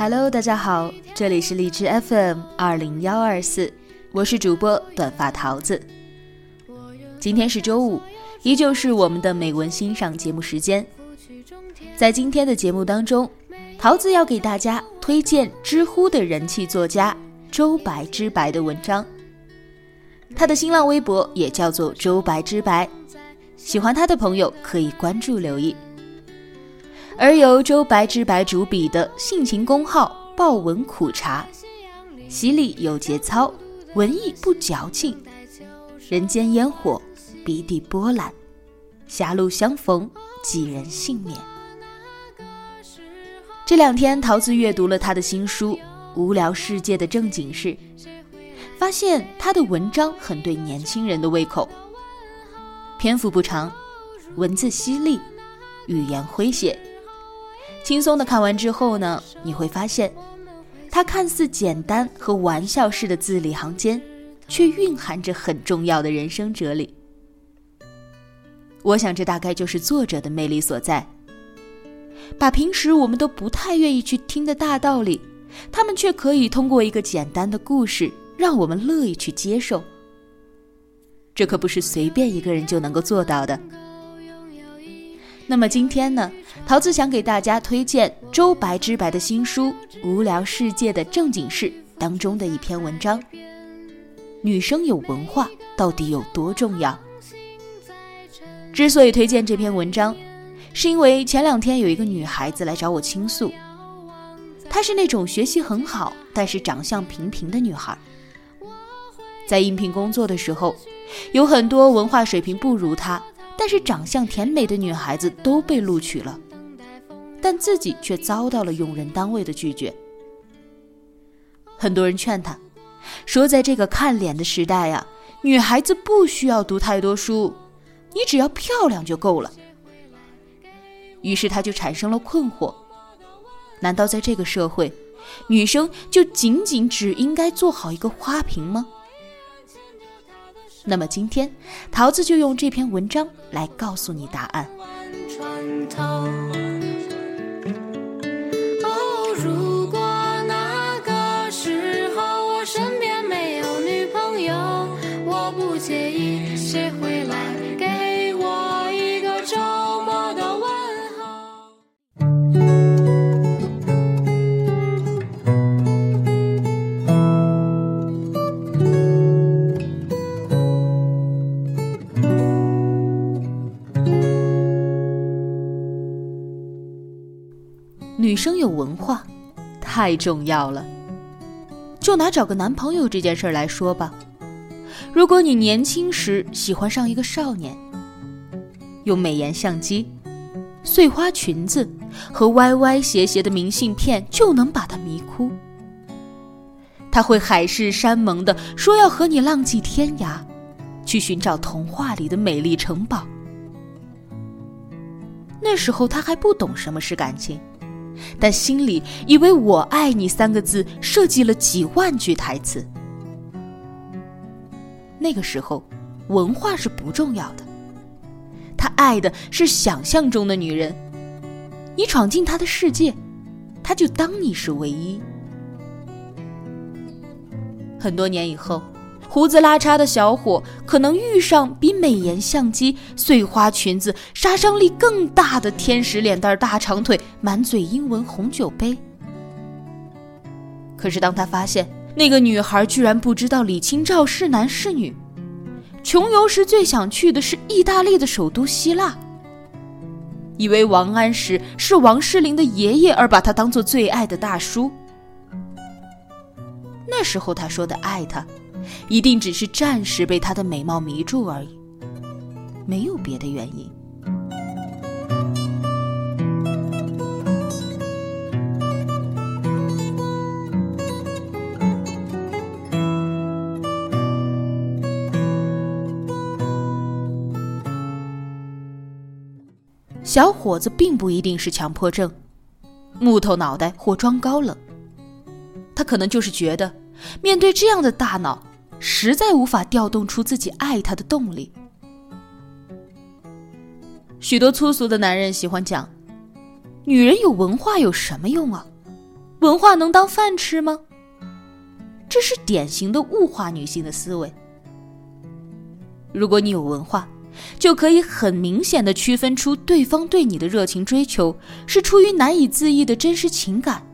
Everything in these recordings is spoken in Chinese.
Hello，大家好，这里是荔枝 FM 二零幺二四，我是主播短发桃子。今天是周五，依旧是我们的美文欣赏节目时间。在今天的节目当中，桃子要给大家推荐知乎的人气作家周白之白的文章。他的新浪微博也叫做周白之白，喜欢他的朋友可以关注留意。而由周白之白主笔的性情公号“豹纹苦茶”，洗礼有节操，文艺不矫情，人间烟火，笔底波澜，狭路相逢，几人幸免。这两天，桃子阅读了他的新书《无聊世界的正经事》，发现他的文章很对年轻人的胃口，篇幅不长，文字犀利，语言诙谐。轻松的看完之后呢，你会发现，它看似简单和玩笑式的字里行间，却蕴含着很重要的人生哲理。我想，这大概就是作者的魅力所在。把平时我们都不太愿意去听的大道理，他们却可以通过一个简单的故事，让我们乐意去接受。这可不是随便一个人就能够做到的。那么今天呢，桃子想给大家推荐周白之白的新书《无聊世界的正经事》当中的一篇文章。女生有文化到底有多重要？之所以推荐这篇文章，是因为前两天有一个女孩子来找我倾诉，她是那种学习很好，但是长相平平的女孩。在应聘工作的时候，有很多文化水平不如她。但是长相甜美的女孩子都被录取了，但自己却遭到了用人单位的拒绝。很多人劝她，说在这个看脸的时代呀，女孩子不需要读太多书，你只要漂亮就够了。于是他就产生了困惑：难道在这个社会，女生就仅仅只应该做好一个花瓶吗？那么今天，桃子就用这篇文章来告诉你答案。有文化，太重要了。就拿找个男朋友这件事来说吧，如果你年轻时喜欢上一个少年，用美颜相机、碎花裙子和歪歪斜斜的明信片就能把他迷哭，他会海誓山盟的说要和你浪迹天涯，去寻找童话里的美丽城堡。那时候他还不懂什么是感情。但心里以为“我爱你”三个字设计了几万句台词。那个时候，文化是不重要的，他爱的是想象中的女人。你闯进他的世界，他就当你是唯一。很多年以后。胡子拉碴的小伙可能遇上比美颜相机、碎花裙子杀伤力更大的天使脸蛋、大长腿、满嘴英文红酒杯。可是当他发现那个女孩居然不知道李清照是男是女，穷游时最想去的是意大利的首都希腊。以为王安石是王诗龄的爷爷，而把他当做最爱的大叔。那时候他说的爱他，一定只是暂时被她的美貌迷住而已，没有别的原因。小伙子并不一定是强迫症，木头脑袋或装高冷。他可能就是觉得，面对这样的大脑，实在无法调动出自己爱他的动力。许多粗俗的男人喜欢讲：“女人有文化有什么用啊？文化能当饭吃吗？”这是典型的物化女性的思维。如果你有文化，就可以很明显的区分出对方对你的热情追求是出于难以自抑的真实情感，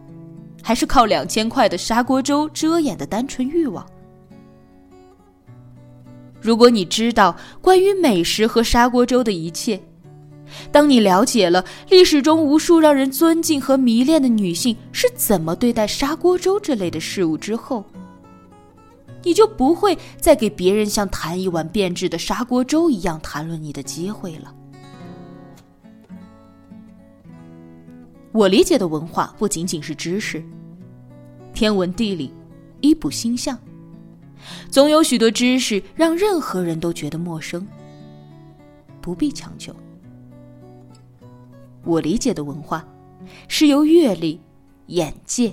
还是靠两千块的砂锅粥遮掩的单纯欲望。如果你知道关于美食和砂锅粥的一切，当你了解了历史中无数让人尊敬和迷恋的女性是怎么对待砂锅粥这类的事物之后，你就不会再给别人像谈一碗变质的砂锅粥一样谈论你的机会了。我理解的文化不仅仅是知识，天文地理、医卜星象，总有许多知识让任何人都觉得陌生，不必强求。我理解的文化，是由阅历、眼界。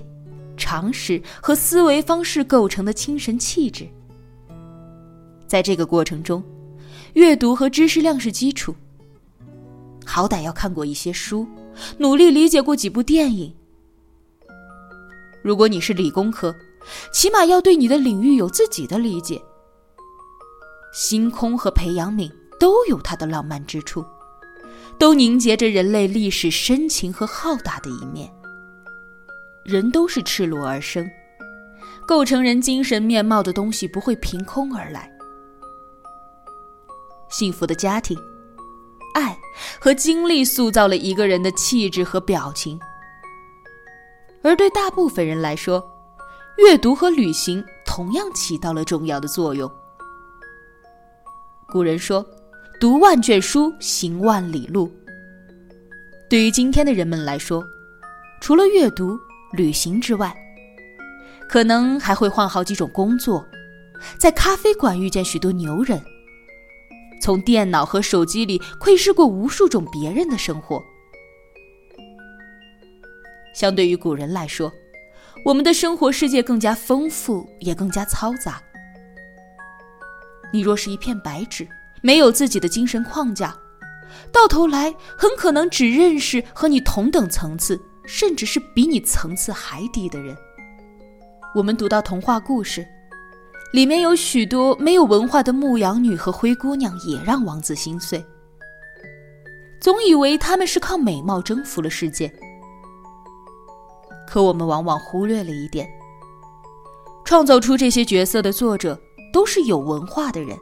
常识和思维方式构成的精神气质，在这个过程中，阅读和知识量是基础。好歹要看过一些书，努力理解过几部电影。如果你是理工科，起码要对你的领域有自己的理解。星空和培养皿都有它的浪漫之处，都凝结着人类历史深情和浩大的一面。人都是赤裸而生，构成人精神面貌的东西不会凭空而来。幸福的家庭、爱和经历塑造了一个人的气质和表情，而对大部分人来说，阅读和旅行同样起到了重要的作用。古人说：“读万卷书，行万里路。”对于今天的人们来说，除了阅读，旅行之外，可能还会换好几种工作，在咖啡馆遇见许多牛人，从电脑和手机里窥视过无数种别人的生活。相对于古人来说，我们的生活世界更加丰富，也更加嘈杂。你若是一片白纸，没有自己的精神框架，到头来很可能只认识和你同等层次。甚至是比你层次还低的人。我们读到童话故事，里面有许多没有文化的牧羊女和灰姑娘，也让王子心碎。总以为他们是靠美貌征服了世界，可我们往往忽略了一点：创造出这些角色的作者都是有文化的人，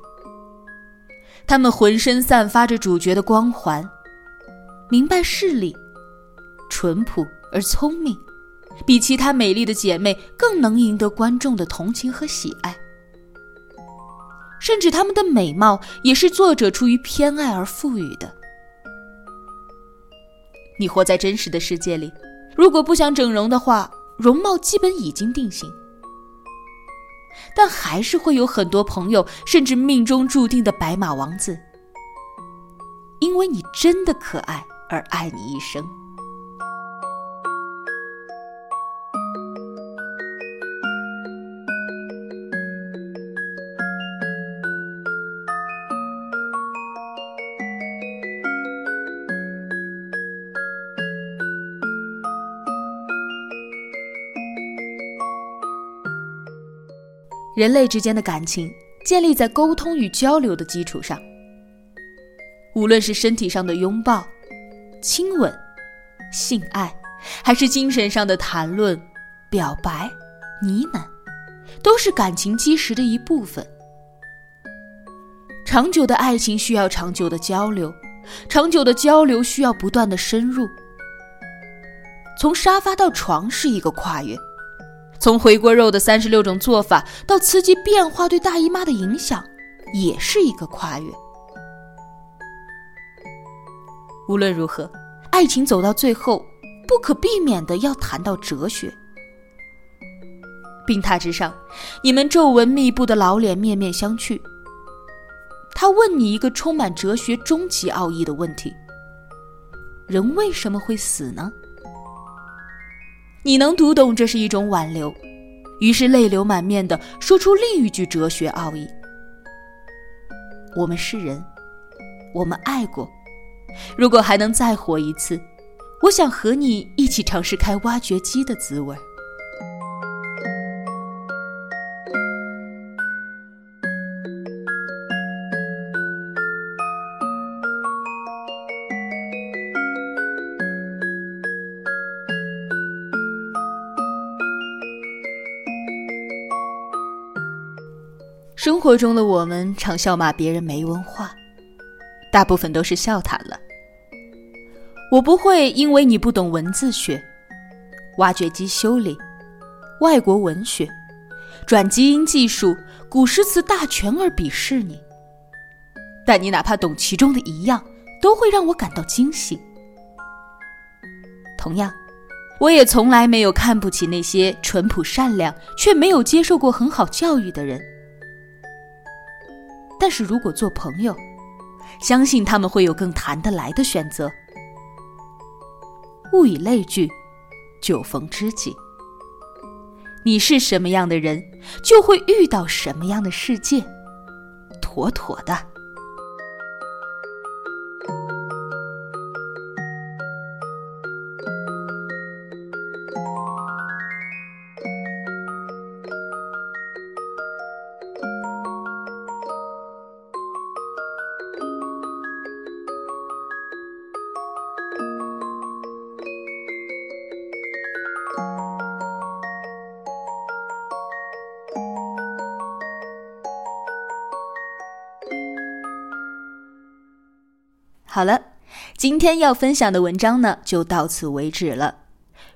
他们浑身散发着主角的光环，明白事理。淳朴而聪明，比其他美丽的姐妹更能赢得观众的同情和喜爱。甚至她们的美貌也是作者出于偏爱而赋予的。你活在真实的世界里，如果不想整容的话，容貌基本已经定型。但还是会有很多朋友，甚至命中注定的白马王子，因为你真的可爱而爱你一生。人类之间的感情建立在沟通与交流的基础上。无论是身体上的拥抱、亲吻、性爱，还是精神上的谈论、表白、呢喃，都是感情基石的一部分。长久的爱情需要长久的交流，长久的交流需要不断的深入。从沙发到床是一个跨越，从回锅肉的三十六种做法到刺激变化对大姨妈的影响，也是一个跨越。无论如何，爱情走到最后，不可避免的要谈到哲学。病榻之上，你们皱纹密布的老脸面面相觑。他问你一个充满哲学终极奥义的问题：人为什么会死呢？你能读懂这是一种挽留，于是泪流满面的说出另一句哲学奥义：我们是人，我们爱过。如果还能再活一次，我想和你一起尝试开挖掘机的滋味。生活中的我们常笑骂别人没文化，大部分都是笑谈了。我不会因为你不懂文字学、挖掘机修理、外国文学、转基因技术、古诗词大全而鄙视你，但你哪怕懂其中的一样，都会让我感到惊喜。同样，我也从来没有看不起那些淳朴善良却没有接受过很好教育的人。但是如果做朋友，相信他们会有更谈得来的选择。物以类聚，酒逢知己。你是什么样的人，就会遇到什么样的世界，妥妥的。好了，今天要分享的文章呢，就到此为止了。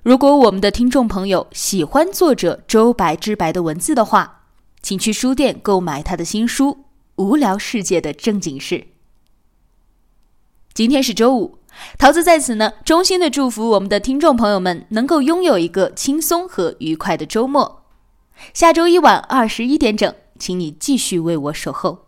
如果我们的听众朋友喜欢作者周白之白的文字的话，请去书店购买他的新书《无聊世界的正经事》。今天是周五，桃子在此呢，衷心的祝福我们的听众朋友们能够拥有一个轻松和愉快的周末。下周一晚二十一点整，请你继续为我守候。